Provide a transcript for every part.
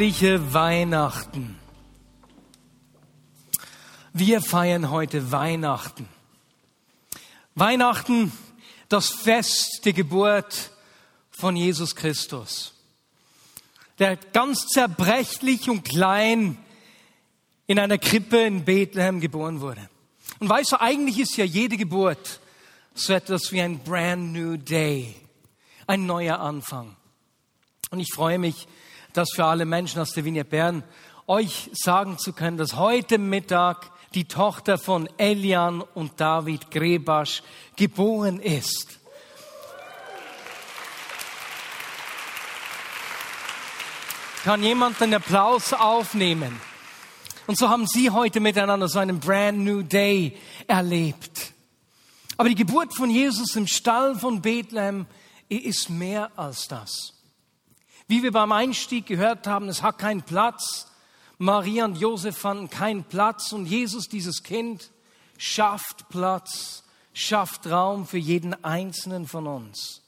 Fröhliche Weihnachten. Wir feiern heute Weihnachten. Weihnachten, das Fest der Geburt von Jesus Christus, der ganz zerbrechlich und klein in einer Krippe in Bethlehem geboren wurde. Und weißt du, eigentlich ist ja jede Geburt so etwas wie ein brand new day, ein neuer Anfang. Und ich freue mich, das für alle Menschen aus der Vinie Bern, euch sagen zu können, dass heute Mittag die Tochter von Elian und David Grebasch geboren ist. Kann jemand einen Applaus aufnehmen? Und so haben sie heute miteinander so einen brand new day erlebt. Aber die Geburt von Jesus im Stall von Bethlehem ist mehr als das. Wie wir beim Einstieg gehört haben, es hat keinen Platz. Maria und Josef fanden keinen Platz und Jesus, dieses Kind, schafft Platz, schafft Raum für jeden einzelnen von uns.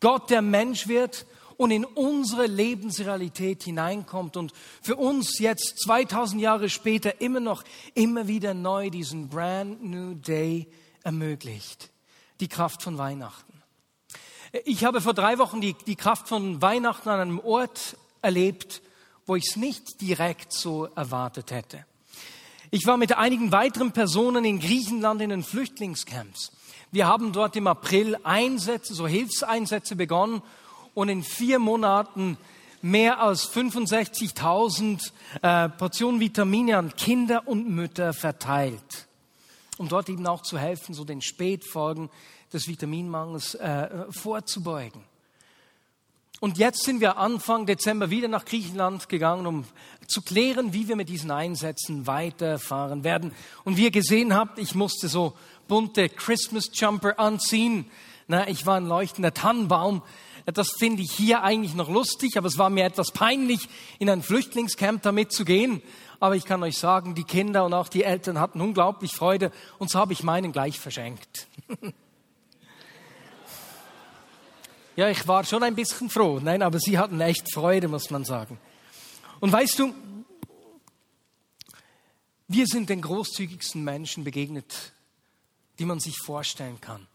Gott, der Mensch wird und in unsere Lebensrealität hineinkommt und für uns jetzt 2000 Jahre später immer noch, immer wieder neu diesen brand new day ermöglicht. Die Kraft von Weihnachten. Ich habe vor drei Wochen die, die Kraft von Weihnachten an einem Ort erlebt, wo ich es nicht direkt so erwartet hätte. Ich war mit einigen weiteren Personen in Griechenland in den Flüchtlingscamps. Wir haben dort im April Einsätze, so Hilfseinsätze begonnen und in vier Monaten mehr als 65.000 äh, Portionen Vitamine an Kinder und Mütter verteilt, um dort eben auch zu helfen, so den Spätfolgen des Vitaminmangels äh, vorzubeugen. Und jetzt sind wir Anfang Dezember wieder nach Griechenland gegangen, um zu klären, wie wir mit diesen Einsätzen weiterfahren werden. Und wie ihr gesehen habt, ich musste so bunte Christmas Jumper anziehen. Na, ich war ein leuchtender Tannenbaum. Das finde ich hier eigentlich noch lustig, aber es war mir etwas peinlich, in ein Flüchtlingscamp damit zu gehen. Aber ich kann euch sagen, die Kinder und auch die Eltern hatten unglaublich Freude und so habe ich meinen gleich verschenkt. Ja, ich war schon ein bisschen froh. Nein, aber sie hatten echt Freude, muss man sagen. Und weißt du, wir sind den großzügigsten Menschen begegnet, die man sich vorstellen kann.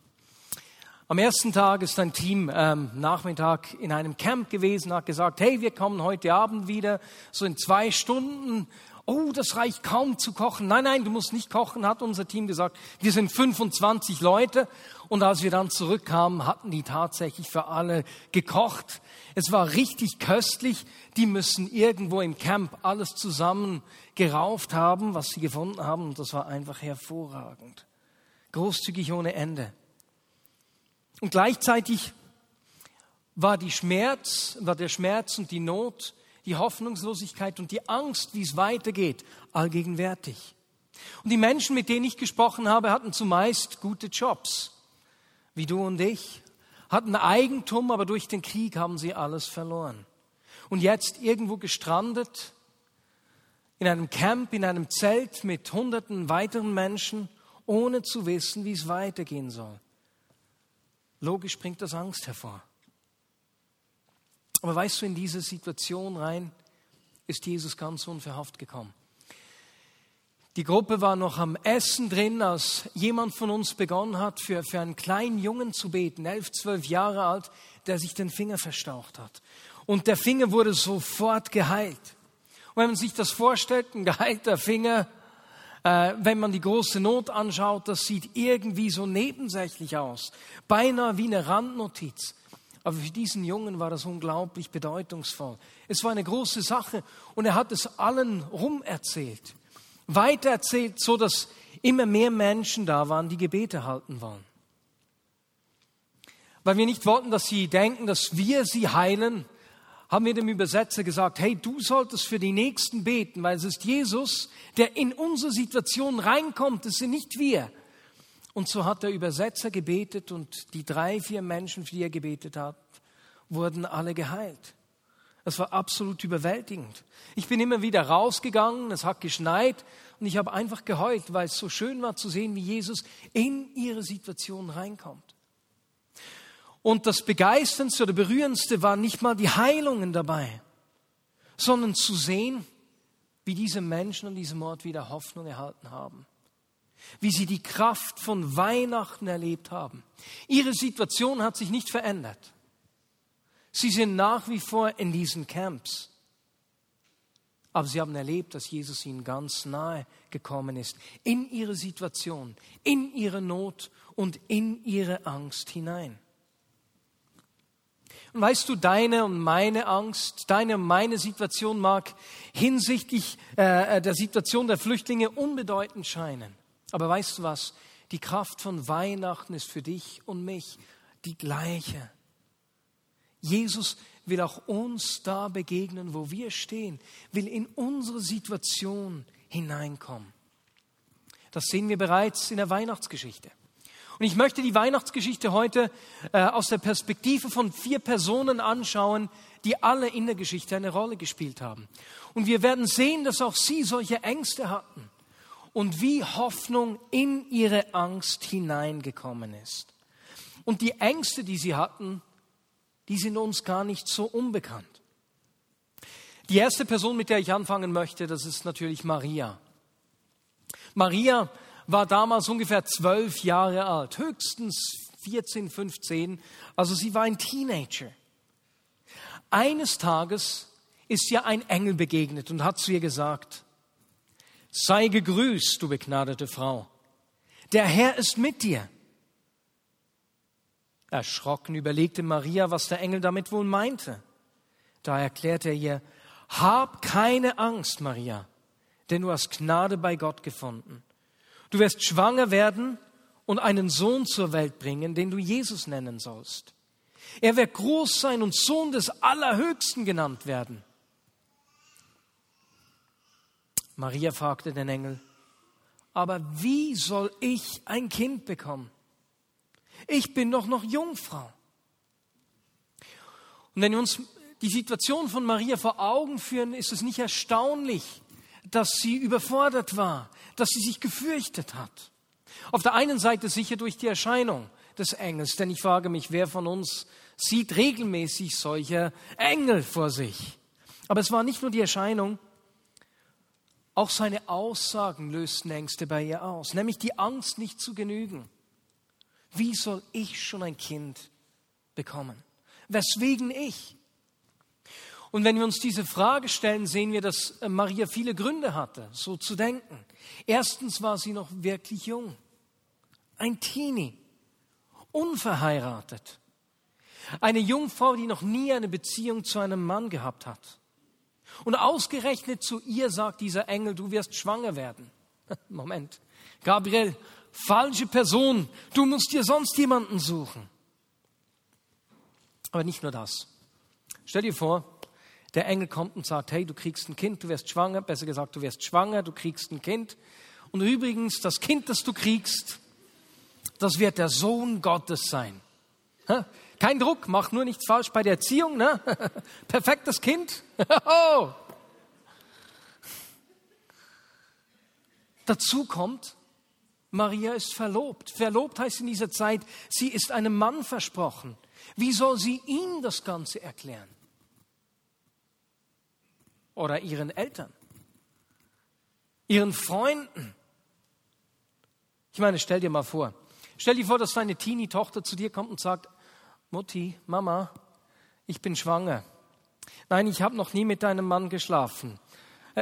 Am ersten Tag ist ein Team ähm, Nachmittag in einem Camp gewesen, hat gesagt, hey, wir kommen heute Abend wieder, so in zwei Stunden oh, das reicht kaum zu kochen. Nein, nein, du musst nicht kochen, hat unser Team gesagt. Wir sind 25 Leute und als wir dann zurückkamen, hatten die tatsächlich für alle gekocht. Es war richtig köstlich. Die müssen irgendwo im Camp alles zusammen gerauft haben, was sie gefunden haben und das war einfach hervorragend. Großzügig ohne Ende. Und gleichzeitig war die Schmerz, war der Schmerz und die Not die Hoffnungslosigkeit und die Angst, wie es weitergeht, allgegenwärtig. Und die Menschen, mit denen ich gesprochen habe, hatten zumeist gute Jobs, wie du und ich, hatten Eigentum, aber durch den Krieg haben sie alles verloren. Und jetzt irgendwo gestrandet, in einem Camp, in einem Zelt mit hunderten weiteren Menschen, ohne zu wissen, wie es weitergehen soll. Logisch bringt das Angst hervor. Aber weißt du, in diese Situation rein ist Jesus ganz unverhofft gekommen. Die Gruppe war noch am Essen drin, als jemand von uns begonnen hat, für, für einen kleinen Jungen zu beten, elf, zwölf Jahre alt, der sich den Finger verstaucht hat. Und der Finger wurde sofort geheilt. Und wenn man sich das vorstellt, ein geheilter Finger, äh, wenn man die große Not anschaut, das sieht irgendwie so nebensächlich aus. Beinahe wie eine Randnotiz. Aber für diesen Jungen war das unglaublich bedeutungsvoll. Es war eine große Sache und er hat es allen rum erzählt. Weiter erzählt, so dass immer mehr Menschen da waren, die Gebete halten wollen. Weil wir nicht wollten, dass sie denken, dass wir sie heilen, haben wir dem Übersetzer gesagt, hey, du solltest für die Nächsten beten, weil es ist Jesus, der in unsere Situation reinkommt, es sind nicht wir. Und so hat der Übersetzer gebetet und die drei, vier Menschen, für die er gebetet hat, wurden alle geheilt. Das war absolut überwältigend. Ich bin immer wieder rausgegangen, es hat geschneit und ich habe einfach geheult, weil es so schön war zu sehen, wie Jesus in ihre Situation reinkommt. Und das Begeisterndste oder Berührendste waren nicht mal die Heilungen dabei, sondern zu sehen, wie diese Menschen an diesem Ort wieder Hoffnung erhalten haben. Wie sie die Kraft von Weihnachten erlebt haben. Ihre Situation hat sich nicht verändert. Sie sind nach wie vor in diesen Camps. Aber sie haben erlebt, dass Jesus ihnen ganz nahe gekommen ist. In ihre Situation, in ihre Not und in ihre Angst hinein. Und weißt du, deine und meine Angst, deine und meine Situation mag hinsichtlich äh, äh, der Situation der Flüchtlinge unbedeutend scheinen. Aber weißt du was? Die Kraft von Weihnachten ist für dich und mich die gleiche. Jesus will auch uns da begegnen, wo wir stehen, will in unsere Situation hineinkommen. Das sehen wir bereits in der Weihnachtsgeschichte. Und ich möchte die Weihnachtsgeschichte heute äh, aus der Perspektive von vier Personen anschauen, die alle in der Geschichte eine Rolle gespielt haben. Und wir werden sehen, dass auch sie solche Ängste hatten und wie Hoffnung in ihre Angst hineingekommen ist. Und die Ängste, die sie hatten, die sind uns gar nicht so unbekannt. Die erste Person, mit der ich anfangen möchte, das ist natürlich Maria. Maria war damals ungefähr zwölf Jahre alt, höchstens 14, 15. Also sie war ein Teenager. Eines Tages ist ihr ein Engel begegnet und hat zu ihr gesagt, sei gegrüßt, du begnadete Frau. Der Herr ist mit dir. Erschrocken überlegte Maria, was der Engel damit wohl meinte. Da erklärte er ihr, hab keine Angst, Maria, denn du hast Gnade bei Gott gefunden. Du wirst schwanger werden und einen Sohn zur Welt bringen, den du Jesus nennen sollst. Er wird groß sein und Sohn des Allerhöchsten genannt werden. Maria fragte den Engel, aber wie soll ich ein Kind bekommen? Ich bin doch noch Jungfrau. Und wenn wir uns die Situation von Maria vor Augen führen, ist es nicht erstaunlich, dass sie überfordert war, dass sie sich gefürchtet hat. Auf der einen Seite sicher durch die Erscheinung des Engels, denn ich frage mich, wer von uns sieht regelmäßig solche Engel vor sich. Aber es war nicht nur die Erscheinung, auch seine Aussagen lösten Ängste bei ihr aus, nämlich die Angst, nicht zu genügen. Wie soll ich schon ein Kind bekommen? Weswegen ich? Und wenn wir uns diese Frage stellen, sehen wir, dass äh, Maria viele Gründe hatte, so zu denken. Erstens war sie noch wirklich jung, ein Teenie, unverheiratet, eine Jungfrau, die noch nie eine Beziehung zu einem Mann gehabt hat. Und ausgerechnet zu ihr sagt dieser Engel, du wirst schwanger werden. Moment, Gabriel, falsche Person, du musst dir sonst jemanden suchen. Aber nicht nur das. Stell dir vor, der Engel kommt und sagt, hey, du kriegst ein Kind, du wirst schwanger, besser gesagt, du wirst schwanger, du kriegst ein Kind. Und übrigens, das Kind, das du kriegst, das wird der Sohn Gottes sein. Kein Druck, mach nur nichts falsch bei der Erziehung. Ne? Perfektes Kind. Oh. Dazu kommt, Maria ist verlobt. Verlobt heißt in dieser Zeit, sie ist einem Mann versprochen. Wie soll sie ihm das Ganze erklären? oder ihren Eltern, ihren Freunden. Ich meine, stell dir mal vor, stell dir vor, dass deine Teenie-Tochter zu dir kommt und sagt, Mutti, Mama, ich bin schwanger. Nein, ich habe noch nie mit deinem Mann geschlafen.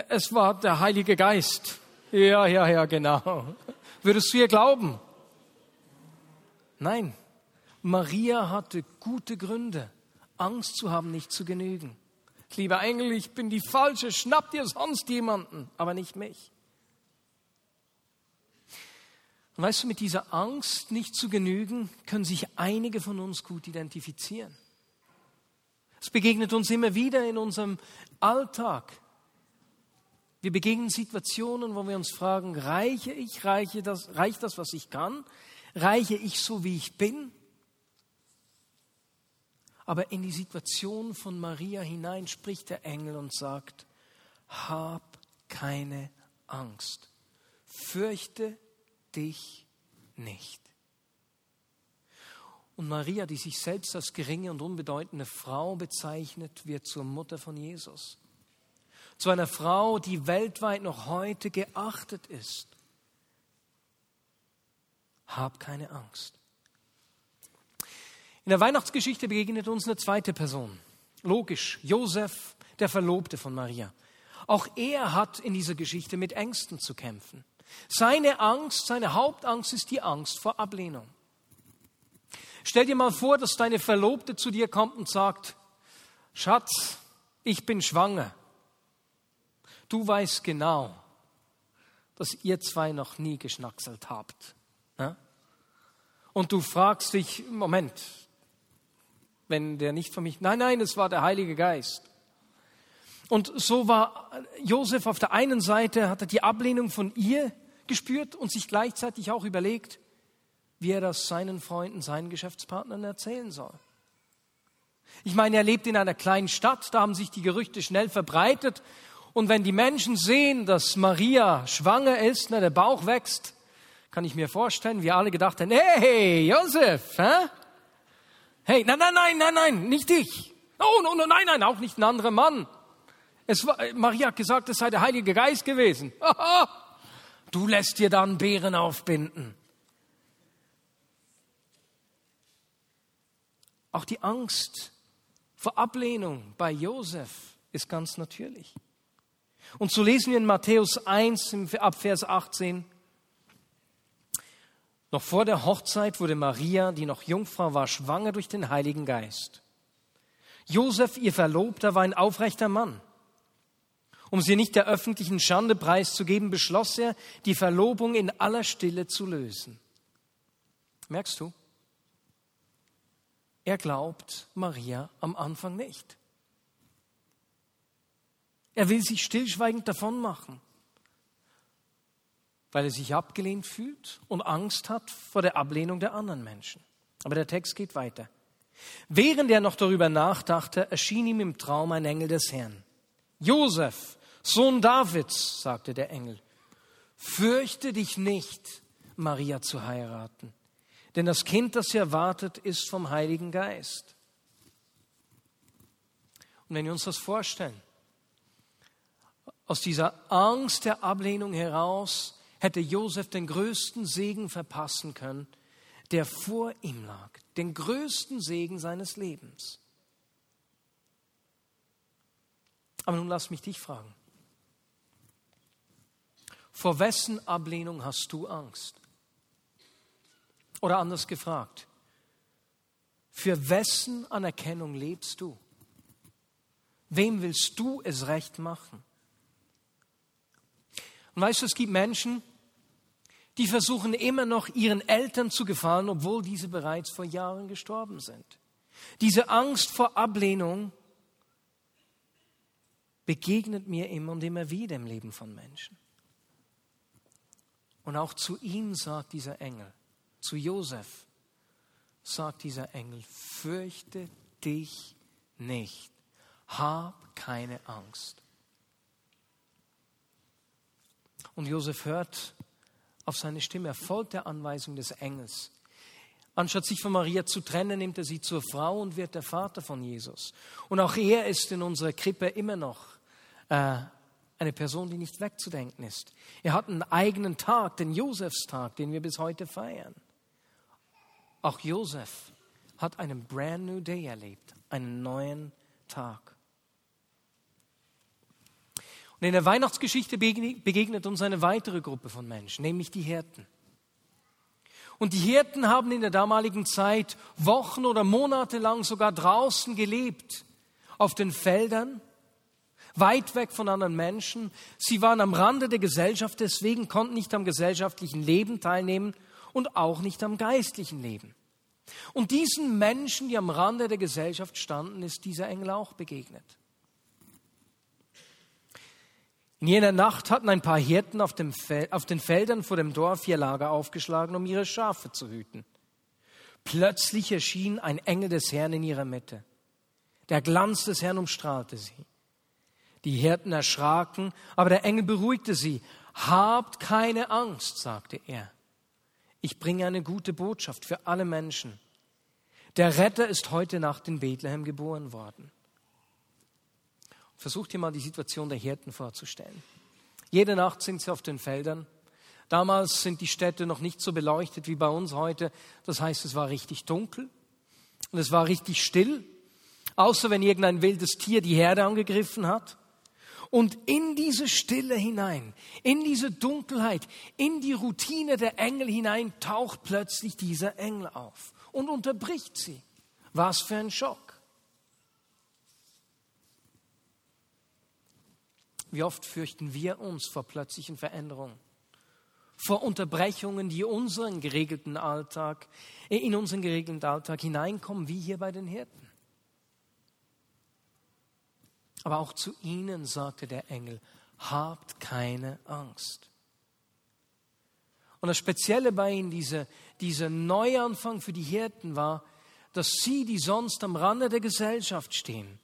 Es war der Heilige Geist. Ja, ja, ja, genau. Würdest du ihr glauben? Nein, Maria hatte gute Gründe, Angst zu haben, nicht zu genügen. Lieber Engel, ich bin die Falsche, schnapp dir sonst jemanden, aber nicht mich. Und weißt du, mit dieser Angst, nicht zu genügen, können sich einige von uns gut identifizieren. Es begegnet uns immer wieder in unserem Alltag. Wir begegnen Situationen, wo wir uns fragen, reiche ich, reiche das, reicht das, was ich kann? Reiche ich so, wie ich bin? Aber in die Situation von Maria hinein spricht der Engel und sagt, hab keine Angst, fürchte dich nicht. Und Maria, die sich selbst als geringe und unbedeutende Frau bezeichnet, wird zur Mutter von Jesus. Zu einer Frau, die weltweit noch heute geachtet ist. Hab keine Angst. In der Weihnachtsgeschichte begegnet uns eine zweite Person. Logisch, Josef, der Verlobte von Maria. Auch er hat in dieser Geschichte mit Ängsten zu kämpfen. Seine Angst, seine Hauptangst ist die Angst vor Ablehnung. Stell dir mal vor, dass deine Verlobte zu dir kommt und sagt, Schatz, ich bin schwanger. Du weißt genau, dass ihr zwei noch nie geschnackselt habt. Ja? Und du fragst dich, Moment, wenn der nicht von mich, nein, nein, es war der Heilige Geist. Und so war Josef auf der einen Seite, hat er die Ablehnung von ihr gespürt und sich gleichzeitig auch überlegt, wie er das seinen Freunden, seinen Geschäftspartnern erzählen soll. Ich meine, er lebt in einer kleinen Stadt, da haben sich die Gerüchte schnell verbreitet. Und wenn die Menschen sehen, dass Maria schwanger ist, na, der Bauch wächst, kann ich mir vorstellen, wir alle gedacht haben, hey, Josef, hä? hey, nein, nein, nein, nein, nein, nicht ich. Oh, no, no, nein, nein, auch nicht ein anderer Mann. Es war, Maria hat gesagt, es sei der Heilige Geist gewesen. Du lässt dir dann Beeren aufbinden. Auch die Angst vor Ablehnung bei Josef ist ganz natürlich. Und so lesen wir in Matthäus 1 ab Vers 18, noch vor der Hochzeit wurde Maria, die noch Jungfrau war, schwanger durch den Heiligen Geist. Josef, ihr Verlobter, war ein aufrechter Mann um sie nicht der öffentlichen Schande preiszugeben, beschloss er, die Verlobung in aller Stille zu lösen. Merkst du? Er glaubt Maria am Anfang nicht. Er will sich stillschweigend davon machen, weil er sich abgelehnt fühlt und Angst hat vor der Ablehnung der anderen Menschen. Aber der Text geht weiter. Während er noch darüber nachdachte, erschien ihm im Traum ein Engel des Herrn. Josef, Sohn Davids, sagte der Engel, fürchte dich nicht, Maria zu heiraten, denn das Kind, das sie erwartet, ist vom Heiligen Geist. Und wenn wir uns das vorstellen, aus dieser Angst der Ablehnung heraus hätte Josef den größten Segen verpassen können, der vor ihm lag, den größten Segen seines Lebens. Aber nun lass mich dich fragen. Vor wessen Ablehnung hast du Angst? Oder anders gefragt, für wessen Anerkennung lebst du? Wem willst du es recht machen? Und weißt du, es gibt Menschen, die versuchen immer noch ihren Eltern zu gefallen, obwohl diese bereits vor Jahren gestorben sind. Diese Angst vor Ablehnung begegnet mir immer und immer wieder im Leben von Menschen. Und auch zu ihm sagt dieser Engel, zu Josef sagt dieser Engel, fürchte dich nicht, hab keine Angst. Und Josef hört auf seine Stimme, er folgt der Anweisung des Engels. Anstatt sich von Maria zu trennen, nimmt er sie zur Frau und wird der Vater von Jesus. Und auch er ist in unserer Krippe immer noch äh, eine Person, die nicht wegzudenken ist. Er hat einen eigenen Tag, den Josefstag, den wir bis heute feiern. Auch Josef hat einen brand new day erlebt, einen neuen Tag. Und in der Weihnachtsgeschichte begegnet uns eine weitere Gruppe von Menschen, nämlich die Hirten. Und die Hirten haben in der damaligen Zeit Wochen oder Monate lang sogar draußen gelebt, auf den Feldern weit weg von anderen Menschen. Sie waren am Rande der Gesellschaft, deswegen konnten nicht am gesellschaftlichen Leben teilnehmen und auch nicht am geistlichen Leben. Und diesen Menschen, die am Rande der Gesellschaft standen, ist dieser Engel auch begegnet. In jener Nacht hatten ein paar Hirten auf, auf, den Feldern vor dem Dorf ihr Lager aufgeschlagen, um ihre Schafe zu hüten. Plötzlich erschien ein Engel des Herrn in ihrer Mitte. Der Glanz des Herrn umstrahlte sie. Die Hirten erschraken, aber der Engel beruhigte sie. Habt keine Angst, sagte er. Ich bringe eine gute Botschaft für alle Menschen. Der Retter ist heute Nacht in Bethlehem geboren worden. Versucht dir mal die Situation der Hirten vorzustellen. Jede Nacht sind sie auf den Feldern. Damals sind die Städte noch nicht so beleuchtet wie bei uns heute. Das heißt, es war richtig dunkel und es war richtig still, außer wenn irgendein wildes Tier die Herde angegriffen hat. Und in diese Stille hinein, in diese Dunkelheit, in die Routine der Engel hinein taucht plötzlich dieser Engel auf und unterbricht sie. Was für ein Schock. Wie oft fürchten wir uns vor plötzlichen Veränderungen, vor Unterbrechungen, die unseren geregelten Alltag, in unseren geregelten Alltag hineinkommen, wie hier bei den Hirten. Aber auch zu ihnen sagte der Engel, habt keine Angst. Und das Spezielle bei ihnen, dieser, dieser Neuanfang für die Hirten war, dass sie, die sonst am Rande der Gesellschaft stehen,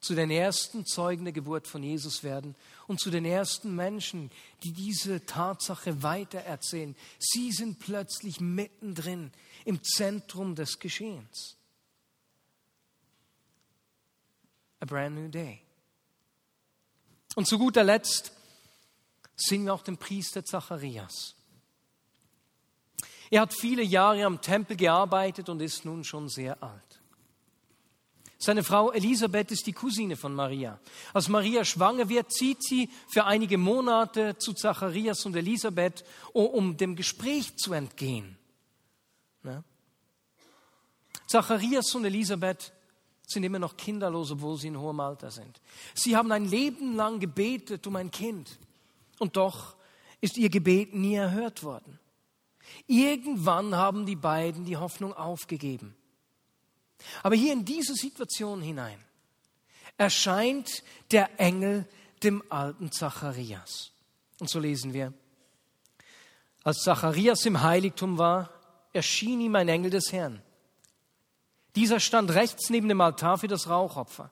zu den ersten Zeugen der Geburt von Jesus werden und zu den ersten Menschen, die diese Tatsache weitererzählen. Sie sind plötzlich mittendrin im Zentrum des Geschehens. A brand new day. Und zu guter Letzt singen wir auch den Priester Zacharias. Er hat viele Jahre am Tempel gearbeitet und ist nun schon sehr alt. Seine Frau Elisabeth ist die Cousine von Maria. Als Maria schwanger wird, zieht sie für einige Monate zu Zacharias und Elisabeth, um dem Gespräch zu entgehen. Zacharias und Elisabeth sind immer noch kinderlos, obwohl sie in hohem Alter sind. Sie haben ein Leben lang gebetet um ein Kind und doch ist ihr Gebet nie erhört worden. Irgendwann haben die beiden die Hoffnung aufgegeben. Aber hier in diese Situation hinein erscheint der Engel dem alten Zacharias. Und so lesen wir, als Zacharias im Heiligtum war, erschien ihm ein Engel des Herrn dieser stand rechts neben dem Altar für das Rauchopfer.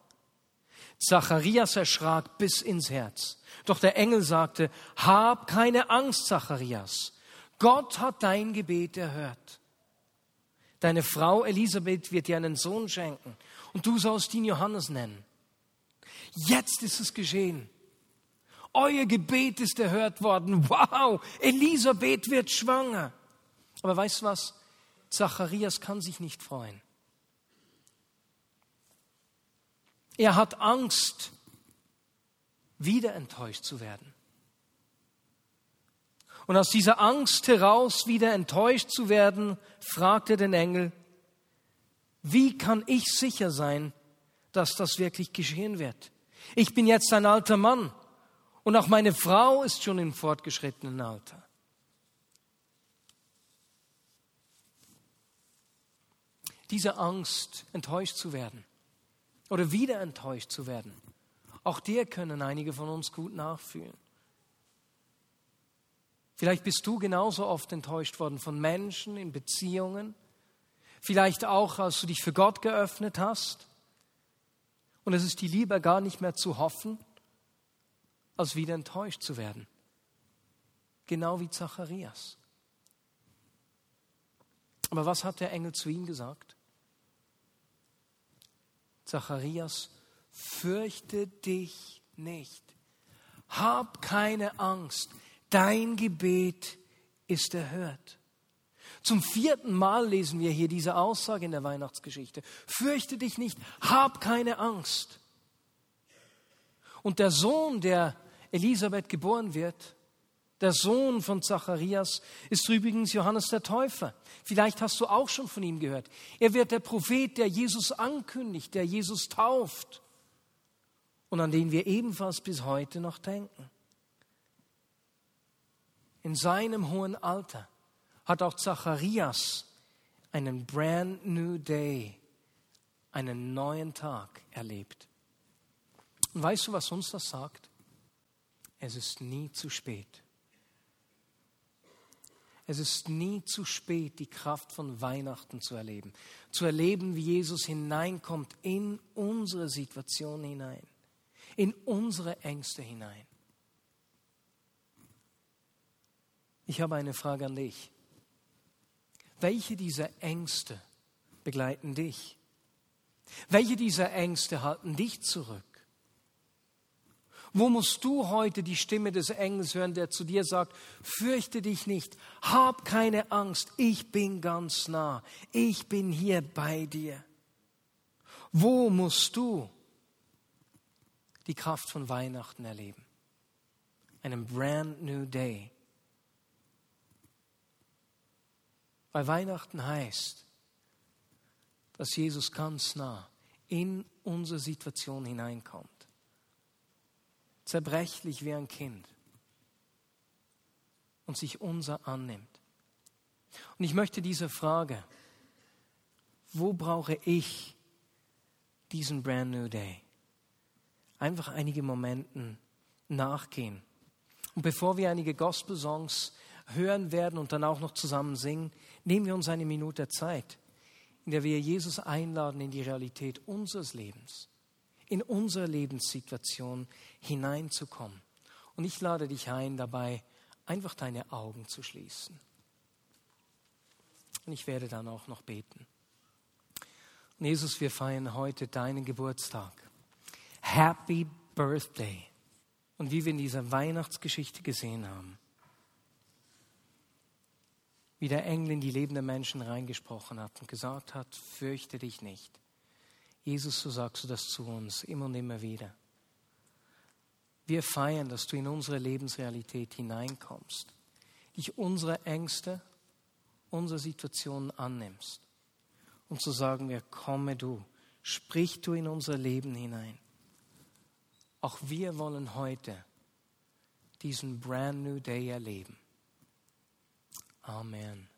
Zacharias erschrak bis ins Herz. Doch der Engel sagte, hab keine Angst, Zacharias. Gott hat dein Gebet erhört. Deine Frau Elisabeth wird dir einen Sohn schenken und du sollst ihn Johannes nennen. Jetzt ist es geschehen. Euer Gebet ist erhört worden. Wow, Elisabeth wird schwanger. Aber weißt du was? Zacharias kann sich nicht freuen. Er hat Angst, wieder enttäuscht zu werden. Und aus dieser Angst heraus, wieder enttäuscht zu werden, fragt er den Engel, wie kann ich sicher sein, dass das wirklich geschehen wird? Ich bin jetzt ein alter Mann und auch meine Frau ist schon im fortgeschrittenen Alter. Diese Angst, enttäuscht zu werden, oder wieder enttäuscht zu werden. Auch der können einige von uns gut nachfühlen. Vielleicht bist du genauso oft enttäuscht worden von Menschen in Beziehungen. Vielleicht auch, als du dich für Gott geöffnet hast. Und es ist dir lieber gar nicht mehr zu hoffen, als wieder enttäuscht zu werden. Genau wie Zacharias. Aber was hat der Engel zu ihm gesagt? Zacharias, fürchte dich nicht. Hab keine Angst. Dein Gebet ist erhört. Zum vierten Mal lesen wir hier diese Aussage in der Weihnachtsgeschichte. Fürchte dich nicht. Hab keine Angst. Und der Sohn, der Elisabeth geboren wird, der Sohn von Zacharias ist übrigens Johannes der Täufer. Vielleicht hast du auch schon von ihm gehört. Er wird der Prophet, der Jesus ankündigt, der Jesus tauft und an den wir ebenfalls bis heute noch denken. In seinem hohen Alter hat auch Zacharias einen brand new day, einen neuen Tag erlebt. Und weißt du, was uns das sagt? Es ist nie zu spät. Es ist nie zu spät, die Kraft von Weihnachten zu erleben. Zu erleben, wie Jesus hineinkommt in unsere Situation hinein, in unsere Ängste hinein. Ich habe eine Frage an dich. Welche dieser Ängste begleiten dich? Welche dieser Ängste halten dich zurück? Wo musst du heute die Stimme des Engels hören, der zu dir sagt, fürchte dich nicht, hab keine Angst, ich bin ganz nah, ich bin hier bei dir. Wo musst du die Kraft von Weihnachten erleben? Einem brand new day. Weil Weihnachten heißt, dass Jesus ganz nah in unsere Situation hineinkommt zerbrechlich wie ein Kind und sich unser annimmt. Und ich möchte diese Frage, wo brauche ich diesen Brand New Day? Einfach einige Momenten nachgehen. Und bevor wir einige Gospel-Songs hören werden und dann auch noch zusammen singen, nehmen wir uns eine Minute Zeit, in der wir Jesus einladen in die Realität unseres Lebens in unsere Lebenssituation hineinzukommen. Und ich lade dich ein, dabei einfach deine Augen zu schließen. Und ich werde dann auch noch beten. Und Jesus, wir feiern heute deinen Geburtstag. Happy Birthday. Und wie wir in dieser Weihnachtsgeschichte gesehen haben, wie der Engel in die lebenden Menschen reingesprochen hat und gesagt hat, fürchte dich nicht. Jesus, so sagst du das zu uns immer und immer wieder. Wir feiern, dass du in unsere Lebensrealität hineinkommst, dich unsere Ängste, unsere Situationen annimmst. Und so sagen wir, komme du, sprich du in unser Leben hinein. Auch wir wollen heute diesen brand new day erleben. Amen.